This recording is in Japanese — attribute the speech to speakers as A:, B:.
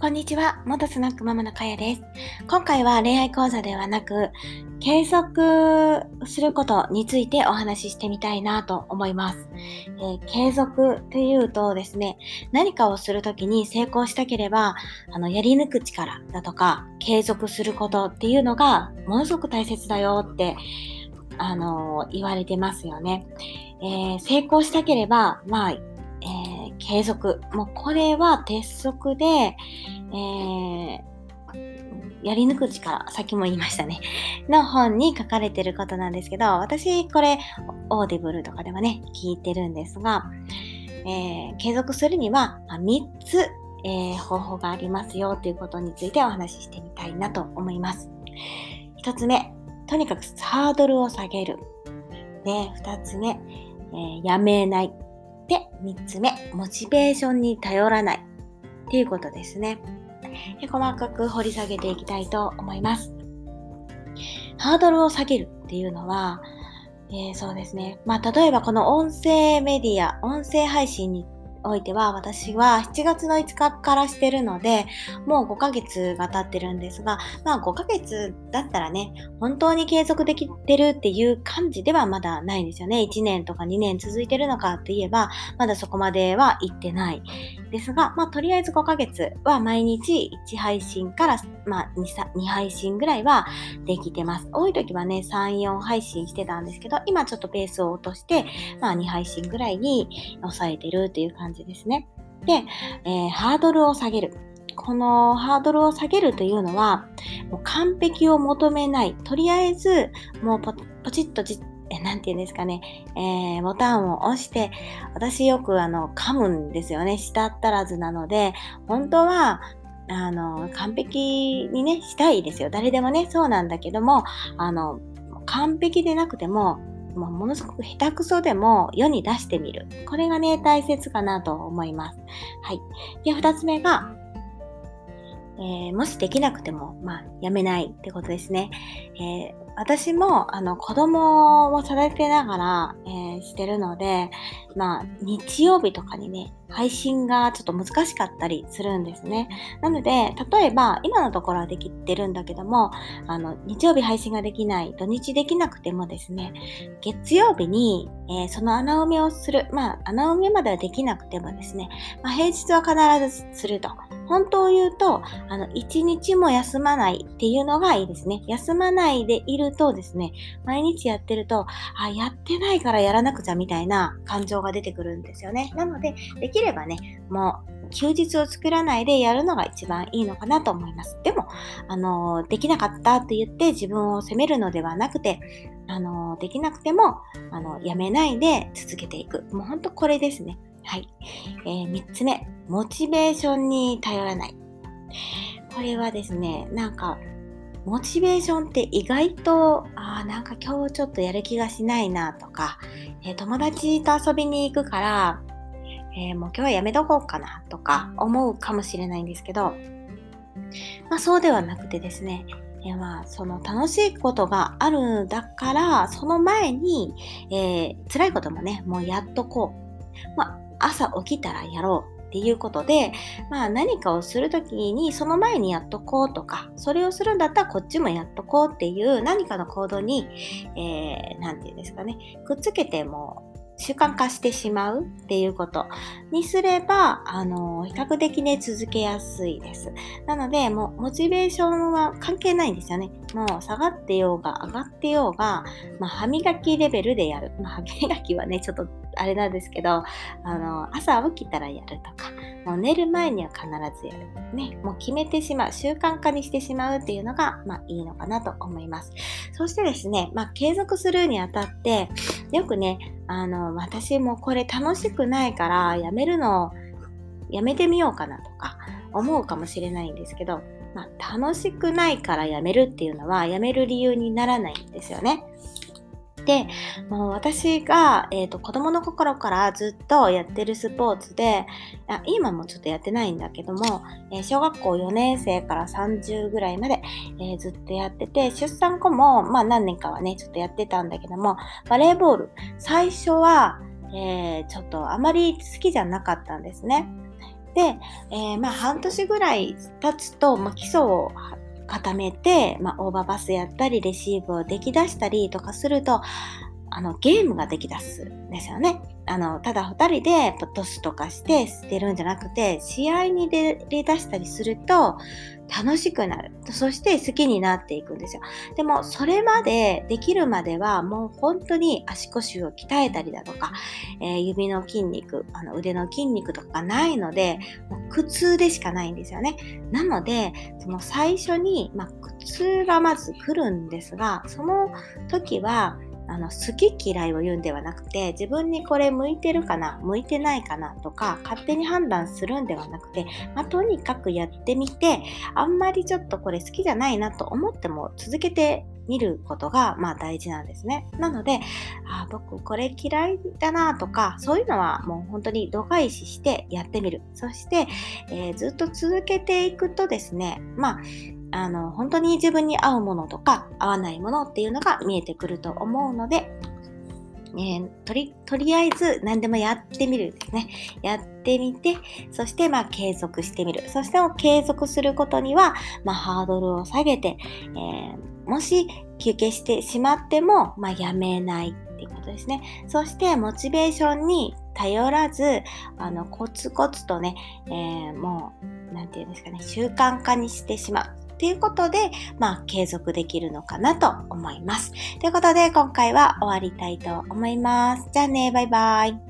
A: こんにちは。元スナックママのかやです。今回は恋愛講座ではなく、継続することについてお話ししてみたいなと思います。えー、継続というとですね、何かをするときに成功したければ、あの、やり抜く力だとか、継続することっていうのがものすごく大切だよって、あのー、言われてますよね。えー、成功したければ、まあ、継続。もうこれは鉄則で、えー、やり抜く力、さっきも言いましたね。の本に書かれてることなんですけど、私これ、オーディブルとかではね、聞いてるんですが、えー、継続するには、3つ、えー、方法がありますよということについてお話ししてみたいなと思います。1つ目、とにかくハードルを下げる。で、2つ目、えー、やめない。で、3つ目、モチベーションに頼らないっていうことですね。で細かく掘り下げていきたいと思います。ハードルを下げるっていうのは、えー、そうですね。まあ、例えばこの音声メディア、音声配信においては、私は7月の5日からしてるので、もう5ヶ月が経ってるんですが、まあ5ヶ月だったらね、本当に継続できてるっていう感じではまだないんですよね。1年とか2年続いてるのかって言えば、まだそこまでは行ってない。ですが、まあとりあえず5ヶ月は毎日1配信から、まあ 2, 2配信ぐらいはできてます。多い時はね、3、4配信してたんですけど、今ちょっとペースを落として、まあ2配信ぐらいに抑えてるっていう感じですね。で、えー、ハードルを下げる。このハードルを下げるというのは、もう完璧を求めない。とりあえず、もうポチッとじえ、なて言うんですかね、えー、ボタンを押して、私よくあの、噛むんですよね。舌ったらずなので、本当は、あの、完璧にね、したいですよ。誰でもね、そうなんだけども、あの、完璧でなくても、まあ、ものすごく下手くそでも世に出してみる。これがね、大切かなと思います。はい。で、二つ目が、えー、もしできなくても、まあ、やめないってことですね。えー、私も、あの、子供を育てながら、えー、してるので、まあ、日曜日とかにね、配信がちょっと難しかったりするんですね。なので、例えば、今のところはできてるんだけども、あの、日曜日配信ができない、土日できなくてもですね、月曜日に、えー、その穴埋めをする。まあ、穴埋めまではできなくてもですね、まあ、平日は必ずすると。本当を言うと、あの、一日も休まないっていうのがいいですね。休まないでいるとですね、毎日やってると、あ、やってないからやらなくちゃみたいな感情が出てくるんですよね。なので、できればね、もう、休日を作らないでやるのが一番いいのかなと思います。でも、あの、できなかったって言って自分を責めるのではなくて、あの、できなくても、あの、やめないで続けていく。もうほんとこれですね。はい。えー、3つ目、モチベーションに頼らない。これはですね、なんか、モチベーションって意外と、あなんか今日ちょっとやる気がしないなとか、えー、友達と遊びに行くから、えー、もう今日はやめとこうかなとか思うかもしれないんですけど、まあそうではなくてですね、えまあ、その楽しいことがあるんだから、その前に、えー、辛いこともね、もうやっとこう。まあ、朝起きたらやろうっていうことで、まあ何かをするときにその前にやっとこうとか、それをするんだったらこっちもやっとこうっていう何かの行動に、えー、て言うんですかね、くっつけても習慣化してしまうっていうことにすれば、あの、比較的ね、続けやすいです。なので、もう、モチベーションは関係ないんですよね。もう、下がってようが、上がってようが、まあ、歯磨きレベルでやる。まあ、歯磨きはね、ちょっと、あれなんですけど、あの、朝起きたらやるとか、もう寝る前には必ずやる。ね、もう決めてしまう、習慣化にしてしまうっていうのが、まあ、いいのかなと思います。そしてですね、まあ、継続するにあたって、よくね、あの、私もこれ楽しくないからやめるの、やめてみようかなとか思うかもしれないんですけど、まあ、楽しくないからやめるっていうのはやめる理由にならないんですよね。で、もう私が、えーと、子供の頃からずっとやってるスポーツで、あ今もちょっとやってないんだけども、えー、小学校4年生から30ぐらいまで、えー、ずっとやってて、出産後も、まあ何年かはね、ちょっとやってたんだけども、バレーボール、最初は、え、ちょっとあまり好きじゃなかったんですね。で、えー、まあ半年ぐらい経つと、まあ、基礎を固めて、まあ、オーバーパスやったりレシーブを出来出したりとかするとあのゲームができだすんですよね。あのただ2人でトスとかして捨てるんじゃなくて試合に出だしたりすると楽しくなる。そして好きになっていくんですよ。でもそれまでできるまではもう本当に足腰を鍛えたりだとか、えー、指の筋肉、あの腕の筋肉とかがないのでもう苦痛でしかないんですよね。なのでその最初に、まあ、苦痛がまず来るんですがその時はあの好き嫌いを言うんではなくて自分にこれ向いてるかな向いてないかなとか勝手に判断するんではなくて、まあ、とにかくやってみてあんまりちょっとこれ好きじゃないなと思っても続けてみることがまあ大事なんですね。なので、あ僕これ嫌いだなとか、そういうのはもう本当に度外視してやってみる。そして、えー、ずっと続けていくとですね、まあ、あの、本当に自分に合うものとか合わないものっていうのが見えてくると思うので、えー、とり、とりあえず何でもやってみるですね。やってみて、そしてまあ継続してみる。そして継続することには、まあハードルを下げて、えー、もし休憩してしまっても、まあやめないっていうことですね。そしてモチベーションに頼らず、あの、コツコツとね、えー、もう、なんていうんですかね、習慣化にしてしまう。っていうことで、まあ、継続できるのかなと思います。ということで、今回は終わりたいと思います。じゃあね、バイバイ。